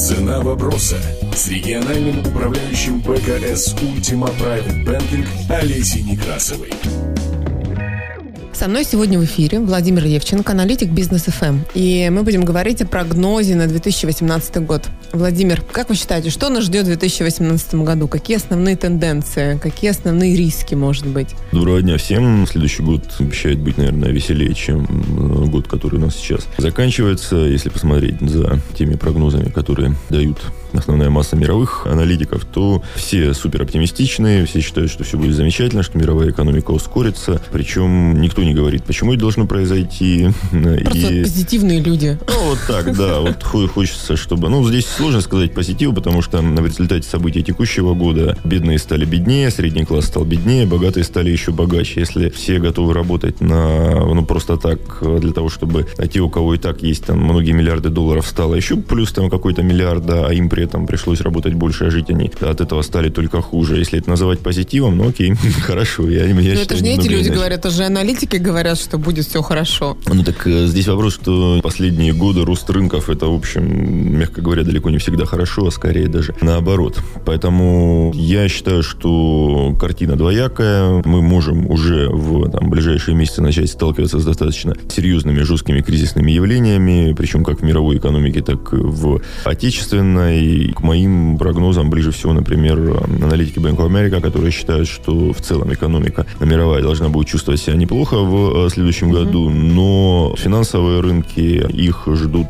Цена вопроса с региональным управляющим ПКС Ultima Private Banking Олесей Некрасовой. Со мной сегодня в эфире Владимир Евченко, аналитик Бизнес ФМ. И мы будем говорить о прогнозе на 2018 год. Владимир, как вы считаете, что нас ждет в 2018 году? Какие основные тенденции? Какие основные риски, может быть? Доброго дня всем. Следующий год обещает быть, наверное, веселее, чем э, год, который у нас сейчас заканчивается. Если посмотреть за теми прогнозами, которые дают основная масса мировых аналитиков, то все супер оптимистичные, все считают, что все будет замечательно, что мировая экономика ускорится. Причем никто не говорит, почему это должно произойти. Просто и... позитивные люди. Ну, вот так, да. Вот хочется, чтобы... Ну, здесь сложно сказать позитив, потому что в результате событий текущего года бедные стали беднее, средний класс стал беднее, богатые стали еще богаче. Если все готовы работать на, ну, просто так, для того, чтобы те, у кого и так есть там многие миллиарды долларов, стало еще плюс там какой-то миллиарда, а им при этом пришлось работать больше, а жить они от этого стали только хуже. Если это называть позитивом, ну окей, хорошо. Я, я Но это же не эти люди иначе. говорят, это же аналитики говорят, что будет все хорошо. Ну так э, здесь вопрос, что последние годы рост рынков, это, в общем, мягко говоря, далеко не всегда хорошо, а скорее даже наоборот. Поэтому я считаю, что картина двоякая. Мы можем уже в там, ближайшие месяцы начать сталкиваться с достаточно серьезными, жесткими кризисными явлениями, причем как в мировой экономике, так и в отечественной. И к моим прогнозам ближе всего, например, аналитики Bank of America, которые считают, что в целом экономика мировая должна будет чувствовать себя неплохо в э, следующем mm-hmm. году, но финансовые рынки, их ждут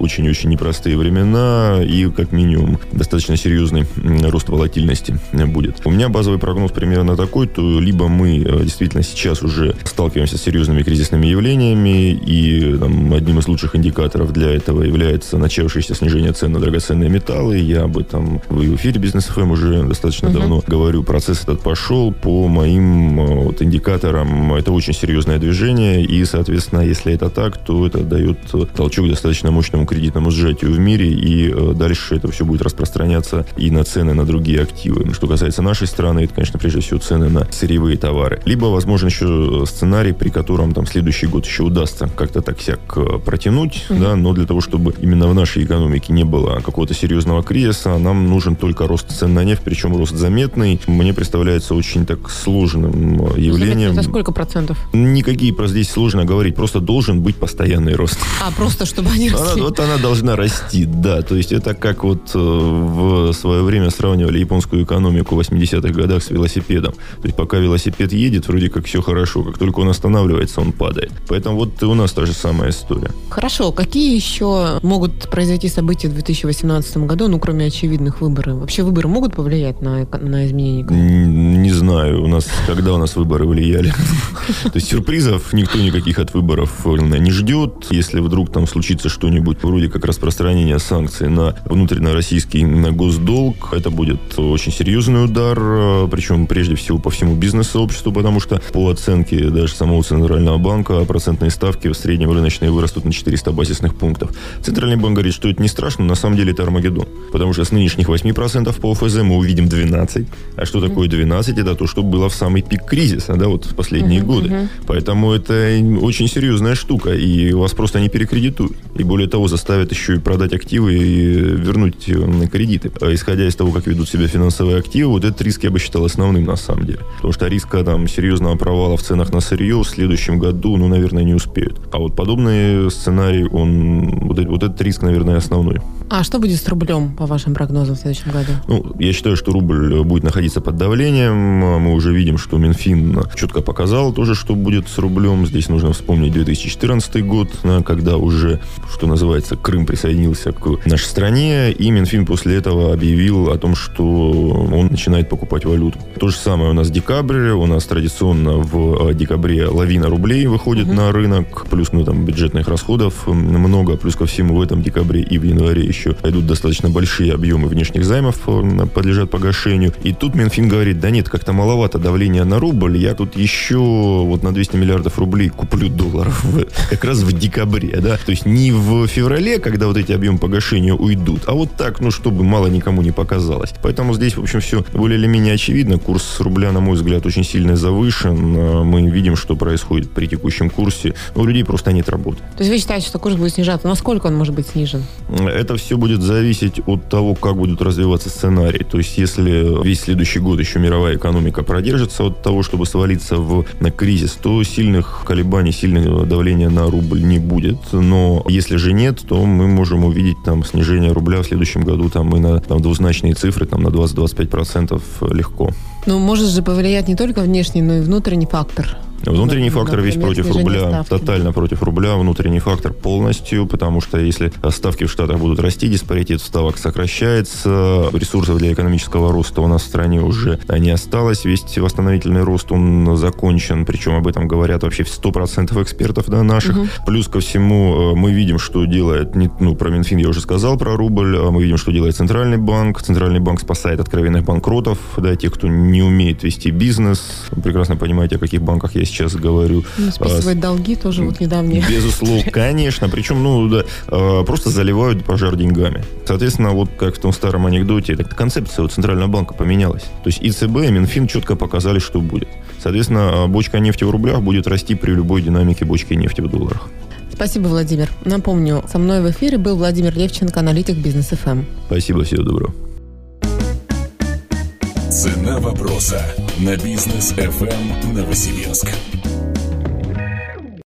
очень-очень непростые времена и, как минимум, достаточно серьезный рост волатильности будет. У меня базовый прогноз примерно такой, то либо мы э, действительно сейчас уже сталкиваемся с серьезными кризисными явлениями, и там, одним из лучших индикаторов для этого является начавшееся снижение цен на драгоценные металлы. Я об этом в эфире Бизнес ФМ уже достаточно uh-huh. давно говорю. Процесс этот пошел по моим э, вот, индикаторам. Это очень серьезное движение, и, соответственно, если это так, то это дает толчок достаточно мощному кредитному сжатию в мире, и э, дальше это все будет распространяться и на цены на другие активы. Что касается нашей страны, это, конечно, прежде всего цены на сырьевые товары. Либо, возможно, еще сценарий, при котором там следующий год еще удастся как-то так всяк э, протянуть, mm-hmm. да, но для того, чтобы именно в нашей экономике не было какого-то серьезного кризиса, нам нужен только рост цен на нефть, причем рост заметный. Мне представляется очень так сложным э, явлением. За сколько процентов? Никакие про здесь сложно говорить, просто должен быть постоянный рост. А, просто чтобы они росли? Она, вот она должна расти, да. То есть это как вот э, в свое время сравнивали японскую экономику в 80-х годах с велосипедом. То есть пока велосипед едет, вроде как все хорошо. Как только он останавливается, он падает. Поэтому вот и у нас та же самая история. Хорошо. Какие еще могут произойти события в 2018 году, ну, кроме очевидных выборов? Вообще выборы могут повлиять на, на изменение? Не знаю. У нас, когда у нас выборы влияли? То есть сюрпризов никто никаких от выборов не ждет. Если вдруг там случится что-нибудь вроде как распространения санкций на внутреннероссийский на госдолг, это будет очень серьезный удар, причем прежде всего по всему бизнес-сообществу, потому что по оценке даже самого Центрального банка процентные ставки в среднем рыночные вырастут на 400 базисных пунктов. Центральный банк говорит, что это не страшно, на самом деле это Армагеддон. Потому что с нынешних 8% по ОФЗ мы увидим 12. А что такое 12? Это то, что было в самый пик кризиса, да, вот в последние uh-huh, годы. Uh-huh. Поэтому это очень серьезная штука, и вас просто не перекредитуют. И более того, заставят еще и продать активы и вернуть э, кредиты. А исходя из того, как ведут себя финансовые активы, вот этот риск я бы считал основным на самом деле. Потому что риска там серьезного провала в ценах на сырье в следующем году, ну, наверное, не успеют. А вот подобный сценарий, он, вот, вот этот риск, наверное, основной. А что будет с рублем, по вашим прогнозам, в следующем году? Ну, я считаю, что рубль будет находиться под давлением. Мы уже видим, что Минфин четко показал тоже, что будет с рублем. Здесь нужно вспомнить 2014 год, когда уже, что называется, Крым присоединился к нашей стране, и Минфин после этого объявил о том, что он начинает покупать валюту. То же самое у нас декабрь. У нас традиционно в декабре лавина рублей выходит угу. на рынок, плюс ну, там бюджетных расходов много, плюс ко всему в этом декабре и в январе еще еще идут достаточно большие объемы внешних займов, э, подлежат погашению. И тут Минфин говорит, да нет, как-то маловато давления на рубль, я тут еще вот на 200 миллиардов рублей куплю долларов как раз в декабре, да. То есть не в феврале, когда вот эти объемы погашения уйдут, а вот так, ну, чтобы мало никому не показалось. Поэтому здесь, в общем, все более или менее очевидно. Курс рубля, на мой взгляд, очень сильно завышен. Э, мы видим, что происходит при текущем курсе. У людей просто нет работы. То есть вы считаете, что курс будет снижаться? Насколько он может быть снижен? Это все будет зависеть от того, как будут развиваться сценарии. То есть, если весь следующий год еще мировая экономика продержится от того, чтобы свалиться в на кризис, то сильных колебаний, сильного давления на рубль не будет. Но если же нет, то мы можем увидеть там снижение рубля в следующем году там и на там, двузначные цифры, там на 20-25% легко. Ну, может же повлиять не только внешний, но и внутренний фактор. Внутренний фактор весь против рубля, ставки. тотально против рубля. Внутренний фактор полностью, потому что если ставки в Штатах будут расти, диспаритет ставок сокращается, ресурсов для экономического роста у нас в стране уже не осталось. Весь восстановительный рост, он закончен, причем об этом говорят вообще 100% экспертов да, наших. Угу. Плюс ко всему э, мы видим, что делает, ну, про Минфин я уже сказал, про рубль, а мы видим, что делает Центральный банк. Центральный банк спасает откровенных банкротов, да, тех, кто не умеет вести бизнес. Вы прекрасно понимаете, о каких банках я сейчас говорю. Ну, списывать а, долги тоже вот недавние. Безусловно, конечно. Причем, ну, да, а, просто заливают пожар деньгами. Соответственно, вот как в том старом анекдоте, так концепция у Центрального банка поменялась. То есть ИЦБ и Минфин четко показали, что будет. Соответственно, а, бочка нефти в рублях будет расти при любой динамике бочки нефти в долларах. Спасибо, Владимир. Напомню, со мной в эфире был Владимир Левченко, аналитик Бизнес ФМ. Эм. Спасибо, всего доброго. Цена вопроса на бизнес FM Новосибирск.